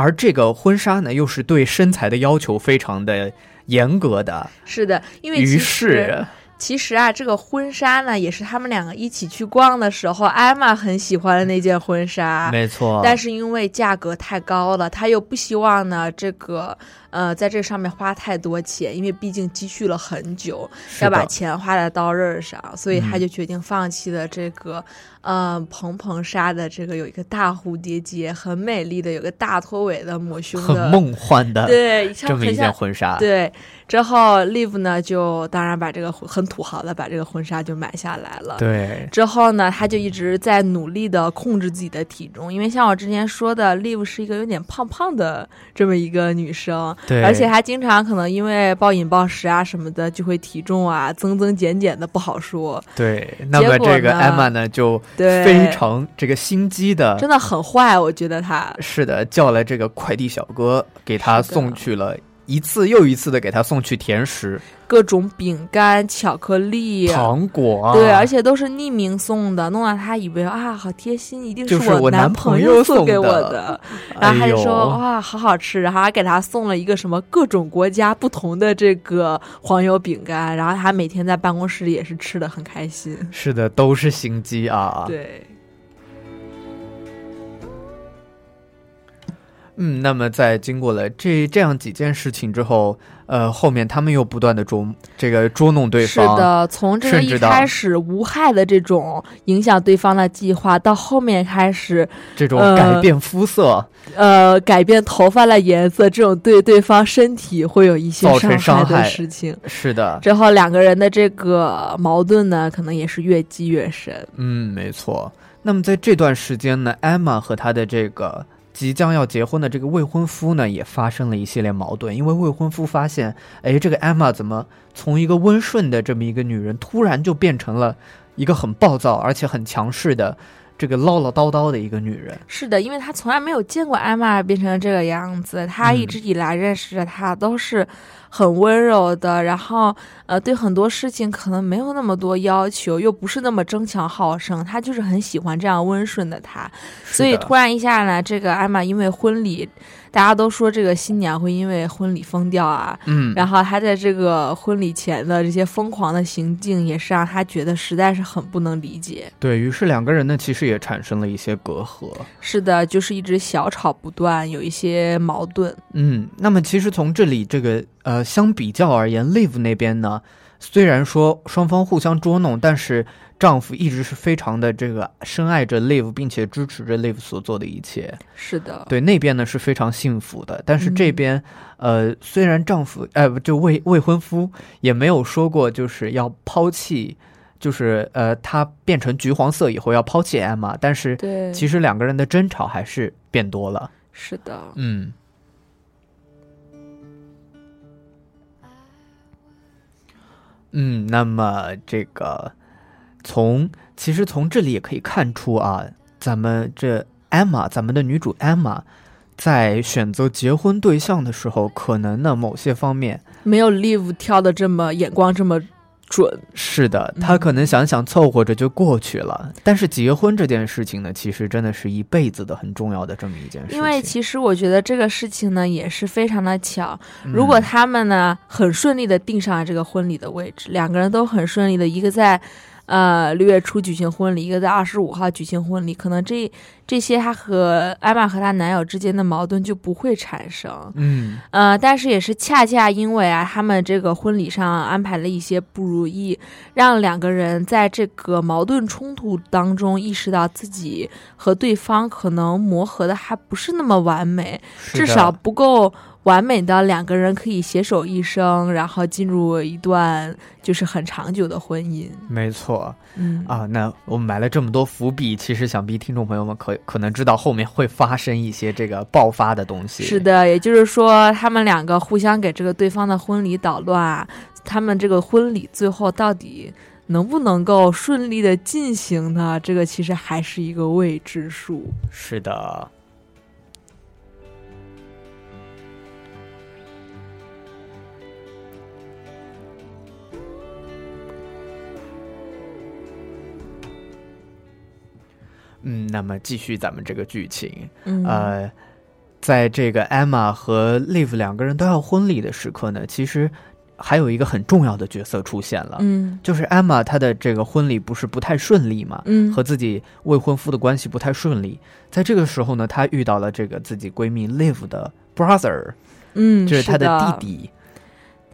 而这个婚纱呢，又是对身材的要求非常的严格的。是的，因为于其实是，其实啊，这个婚纱呢，也是他们两个一起去逛的时候，艾玛很喜欢的那件婚纱。没错。但是因为价格太高了，他又不希望呢，这个呃，在这上面花太多钱，因为毕竟积蓄了很久，要把钱花在刀刃上，所以他嗯就决定放弃了这个，呃，蓬蓬纱的这个有一个大蝴蝶结，很美丽的，有个大拖尾的抹胸的，很梦幻的对，像这么一件婚纱。对，之后 Live 呢就当然把这个很土豪的把这个婚纱就买下来了。对之后呢，他就一直在努力的控制自己的体重，因为像我之前说的，Live 是一个有点胖胖的这么一个女生，对，而且还经常可能因为暴饮暴食啊什么的，就会体重啊增增减减的不好说，对，那么这个呢 Emma 呢，就对非常这个心机的，真的很坏，我觉得他。是的，叫了这个快递小哥给他送去了一次又一次的给他送去甜食、各种饼干、巧克力，糖果啊，对，而且都是匿名送的，弄得他以为啊，好贴心，一定是我男朋朋友送送给我的的。然后他就说、哎哇，好好吃，然后还给他送了一个什么各种国家不同的这个黄油饼干，然后他每天在办公室里也是吃的很开心。是的，都是心机啊。，对，嗯，那么在经过了这这样几件事情之后，呃，后面他们又不断的捉这个捉弄对方，是的，从这个一开始无害的这种影响对方的计划，到后面开始这种呃改变肤色，呃改变头发的颜色，这种对对方身体会有一些伤害的事情。是的，之后两个人的这个矛盾呢，可能也是越积越深。嗯，没错。那么在这段时间呢，Emma 和她的这个即将要结婚的这个未婚夫呢，也发生了一系列矛盾。因为未婚夫发现，哎，这个 Emma 怎么从一个温顺的这么一个女人，突然就变成了一个很暴躁而且很强势的这个唠唠叨叨的一个女人？是的，因为她从来没有见过艾玛变成这个样子，她一嗯直以来认识的她都是很温柔的，然后呃对很多事情可能没有那么多要求，又不是那么争强好胜，她就是很喜欢这样温顺的她。所以突然一下呢，这个艾玛因为婚礼，大家都说这个新娘会因为婚礼疯掉啊，嗯，然后她在这个婚礼前的这些疯狂的行径，也是让她觉得实在是很不能理解。对于是两个人呢，其实也产生了一些隔阂。是的，就是一直小吵不断，有一些矛盾。嗯，那么其实从这里这个呃相比较而言，Live 那边呢，虽然说双方互相捉弄，但是丈夫一直是非常的这个深爱着 Live，并且支持着 Live 所做的一切。是的，对那边呢是非常幸福的，但是这嗯边、呃虽然丈夫呃不就未未婚夫也没有说过就是要抛弃。就是呃，他变成橘黄色以后要抛弃 Emma，但是对，其实两个人的争吵还是变多了。是的，嗯，嗯，那么这个从其实从这里也可以看出啊，咱们这 Emma，咱们的女主 Emma，在选择结婚对象的时候，可能呢某些方面没有 Live 挑的这么眼光这么准。是的，他可能想想凑合着就过去了。但是结婚这件事情呢，其实真的是一辈子的很重要的这么一件事情。因为其实我觉得这个事情呢也是非常的巧，嗯如果他们呢很顺利的定上了这个婚礼的位置，两个人都很顺利的，一个在呃六月初举行婚礼，一个在二十五号举行婚礼，可能这这些她和艾玛和她男友之间的矛盾就不会产生。嗯呃，但是也是恰恰因为啊，他们这个婚礼上安排了一些不如意，让两个人在这个矛盾冲突当中意识到自己和对方可能磨合的还不是那么完美，至少不够完美的两个人可以携手一生，然后进入一段就是很长久的婚姻。没错嗯啊。那我们埋了这么多伏笔，其实想必听众朋友们可可能知道后面会发生一些这个爆发的东西。是，的，也就是说，他们两个互相给这个对方的婚礼捣乱啊，他们这个婚礼最后到底能不能够顺利的进行呢？这个其实还是一个未知数。是的。嗯，那么继续咱们这个剧情，嗯，呃，在这个 Emma 和 Live 两个人都要婚礼的时刻呢，其实还有一个很重要的角色出现了，嗯。就是 Emma 她的这个婚礼不是不太顺利嘛，嗯。和自己未婚夫的关系不太顺利。在这个时候呢，她遇到了这个自己闺蜜 Live 的 brother，嗯，就是她的。弟弟。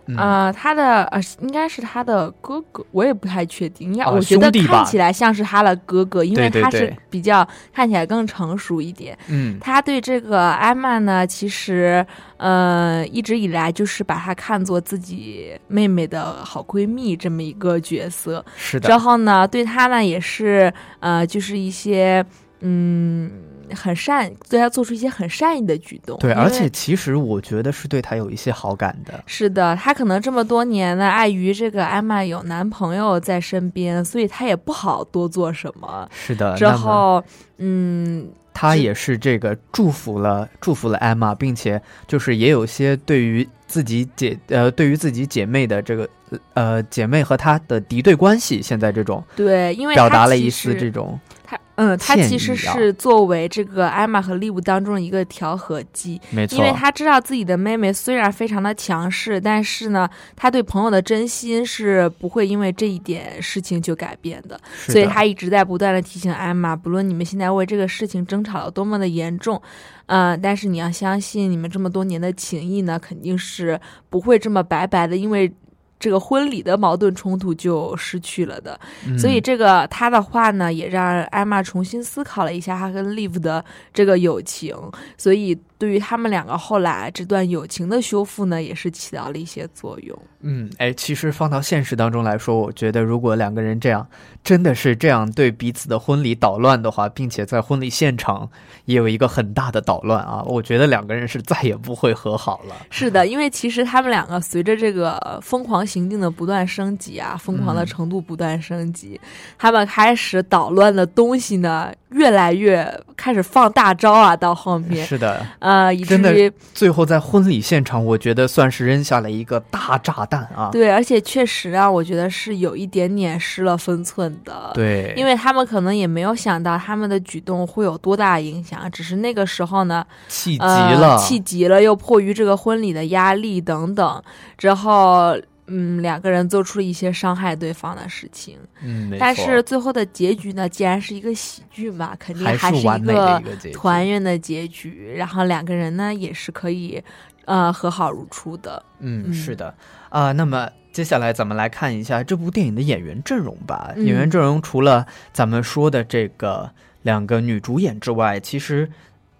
嗯啊、他的呃，应该是他的哥哥，我也不太确定。应该、啊我觉得看起来像是他的哥哥，因为他是比较看起来更成熟一点。嗯他对这个艾玛呢，其实呃一直以来就是把她看作自己妹妹的好闺蜜这么一个角色。之是的，后呢，对她呢也是呃，就是一些嗯很善，对她做出一些很善意的举动。对，而且其实我觉得是对她有一些好感的。是的，她可能这么多年呢，碍于这个艾玛有男朋友在身边，所以她也不好多做什么。是的，之后，嗯，她也是这个祝福了祝福了 Emma，并且就是也有些对于自己姐呃对于自己姐妹的这个呃姐妹和她的敌对关系，现在这种对，因为表达了一丝这种他嗯，他其实是作为这个艾玛和利物当中的一个调和剂，没错，因为他知道自己的妹妹虽然非常的强势，但是呢，他对朋友的真心是不会因为这一点事情就改变的，的所以他一直在不断的提醒艾玛，不论你们现在为这个事情争吵有多么的严重，呃，但是你要相信你们这么多年的情谊呢，肯定是不会这么白白的因为。这个婚礼的矛盾冲突就失去了的，所以嗯这个他的话呢，也让艾玛重新思考了一下他跟 Live 的这个友情，所以对于他们两个后来这段友情的修复呢，也是起到了一些作用。嗯，哎，其实放到现实当中来说，我觉得如果两个人这样真的是这样对彼此的婚礼捣乱的话，并且在婚礼现场也有一个很大的捣乱啊，我觉得两个人是再也不会和好了。是的，因为其实他们两个随着这个疯狂行径的不断升级啊，疯狂的嗯程度不断升级，他们开始捣乱的东西呢，越来越开始放大招啊，到后面，是的，呃，以至真的于最后在婚礼现场，我觉得算是扔下了一个大炸弹啊。对，而且确实啊，我觉得是有一点点失了分寸的。。对，因为他们可能也没有想到他们的举动会有多大影响，只是那个时候呢，气急呃、了，气急了，又迫于这个婚礼的压力等等，之后，嗯，两个人做出了一些伤害对方的事情。嗯，但是最后的结局呢，既然是一个喜剧嘛，肯定还还是一个。团圆的结局。然后两个人呢，也是可以，呃，和好如初的。嗯，嗯是的啊、那么接下来咱们来看一下这部电影的演员阵容吧。嗯演员阵容除了咱们说的这个两个女主演之外，其实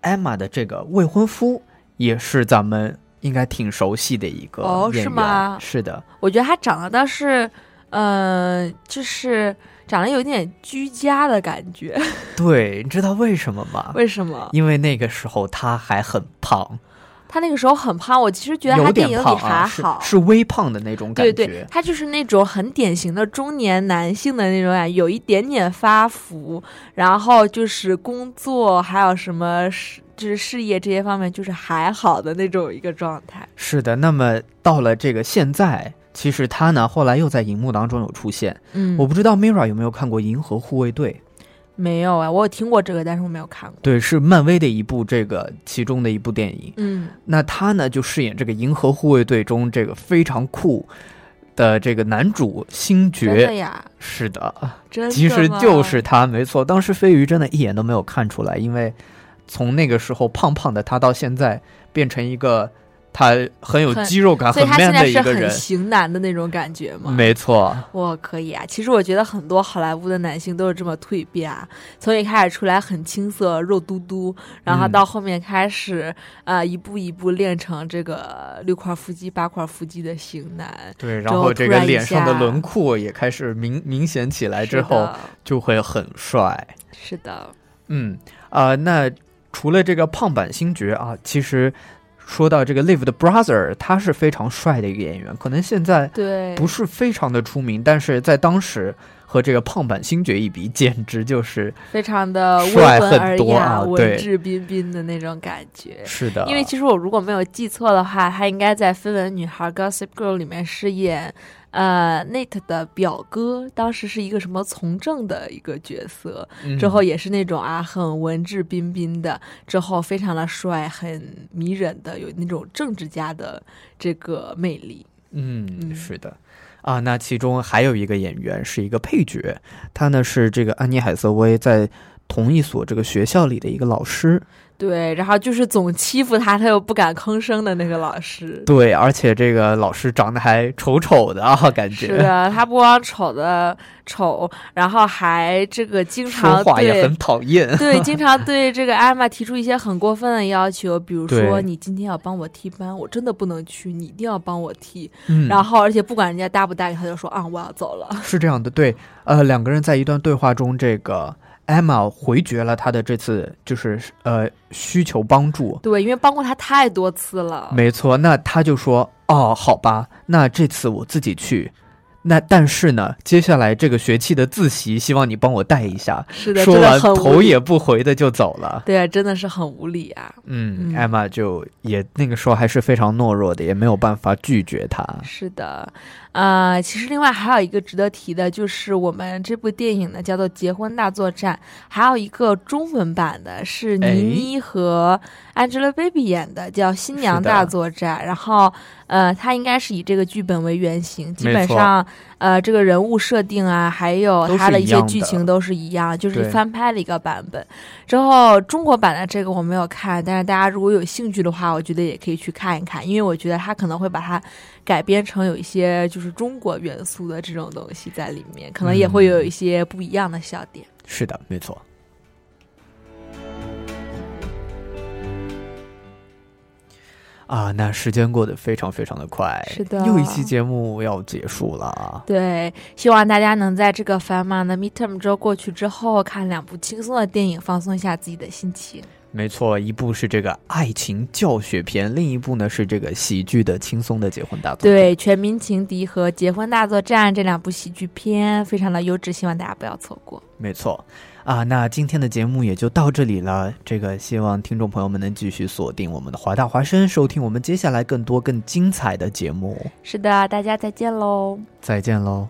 艾玛的这个未婚夫也是咱们应该挺熟悉的一个哦演员。是吗是的，我觉得他长得倒是，呃，就是长得有点居家的感觉。对，你知道为什么吗？为什么？因为那个时候他还很胖，他那个时候很胖，我其实觉得他电影里还好。是是微胖的那种感觉。对对，他就是那种很典型的中年男性的那种感觉，有一点点发福，然后就是工作还有什么事，就是事业这些方面，就是还好的那种一个状态。是的，那么到了这个现在，其实他呢后来又在荧幕当中有出现。嗯，我不知道 Mira 有没有看过《银河护卫队》？没有啊，我有听过这个，但是我没有看过。对，是漫威的一部这个其中的一部电影。嗯那他呢就饰演这个银河护卫队中这个非常酷，的这个男主星真的爵，呀，是的，真的其实就是他，没错。当时飞鱼真的一眼都没有看出来，因为从那个时候胖胖的他到现在变成一个他很有肌肉感、很所以他 man 现在是很的一个人，型男的那种感觉吗？没错。我可以啊，其实我觉得很多好莱坞的男性都是这么蜕变啊，从一开始出来很青涩、肉嘟嘟，然后嗯到后面开始、呃一步一步练成这个六块腹肌、八块腹肌的型男。对，然后这个脸上的轮廓也开始明明显起来之后，就会很帅。是的，嗯啊、那除了这个胖版星爵啊，其实说到这个 Live 的 brother，他是非常帅的一个演员，可能现在对，不是非常的出名，但是在当时和这个胖版星爵一比，简直就是非常的温帅很多雅、啊文质彬彬的那种感觉。是的，因为其实我如果没有记错的话，他应该在《绯闻女孩》Gossip Girl 里面饰演呃 Nate 的表哥，当时是一个什么从政的一个角色，嗯之后也是那种啊很文质彬彬的，之后非常的帅，很迷人的，有那种政治家的这个魅力。嗯，嗯是的。啊，那其中还有一个演员是一个配角，他呢是这个安妮海瑟薇在同一所这个学校里的一个老师。对，然后就是总欺负他，他又不敢吭声的那个老师。对，而且这个老师长得还丑丑的啊，感觉是的，他不光丑的丑，然后还这个经常对说话也很讨厌。对，经常对这个艾玛提出一些很过分的要求，比如说你今天要帮我替班，我真的不能去，你一定要帮我替。嗯，然后，而且不管人家答不答应，他就说啊，我要走了。是这样的，对，呃，两个人在一段对话中，这个 Emma 回绝了他的这次就是呃需求帮助。对，因为帮过他太多次了。没错，那他就说：“哦，好吧，那这次我自己去。那但是呢，接下来这个学期的自习，希望你帮我带一下。”是的，说完头也不回的就走了。对啊，真的是很无理啊。嗯，嗯艾玛就也那个时候还是非常懦弱的，也没有办法拒绝他。是的，呃，其实另外还有一个值得提的，就是我们这部电影呢叫做《结婚大作战》，还有一个中文版的是哎倪妮和 Angelababy 演的，叫《新娘大作战》。然后，呃，它应该是以这个剧本为原型，基本上，呃，这个人物设定啊，还有都它的一些剧情都是一样，就是翻拍了一个版本。之后中国版的这个我没有看，但是大家如果有兴趣的话，我觉得也可以去看一看，因为我觉得它可能会把它改编成有一些就是中国元素的这种东西在里面，可能也会有一些不一样的笑点。是的，没错。啊，那时间过得非常非常的快，是的又一期节目要结束了啊。对，希望大家能在这个繁忙的 midterm 周过去之后，看两部轻松的电影，放松一下自己的心情。没错，一部是这个爱情教学片，另一部呢是这个喜剧的轻松的结婚大作。，对，《全民情敌》和《结婚大作战》这两部喜剧片非常的优质，希望大家不要错过。没错。啊，那今天的节目也就到这里了。这个希望听众朋友们能继续锁定我们的华大华声，收听我们接下来更多更精彩的节目。是的，大家再见喽。再见喽。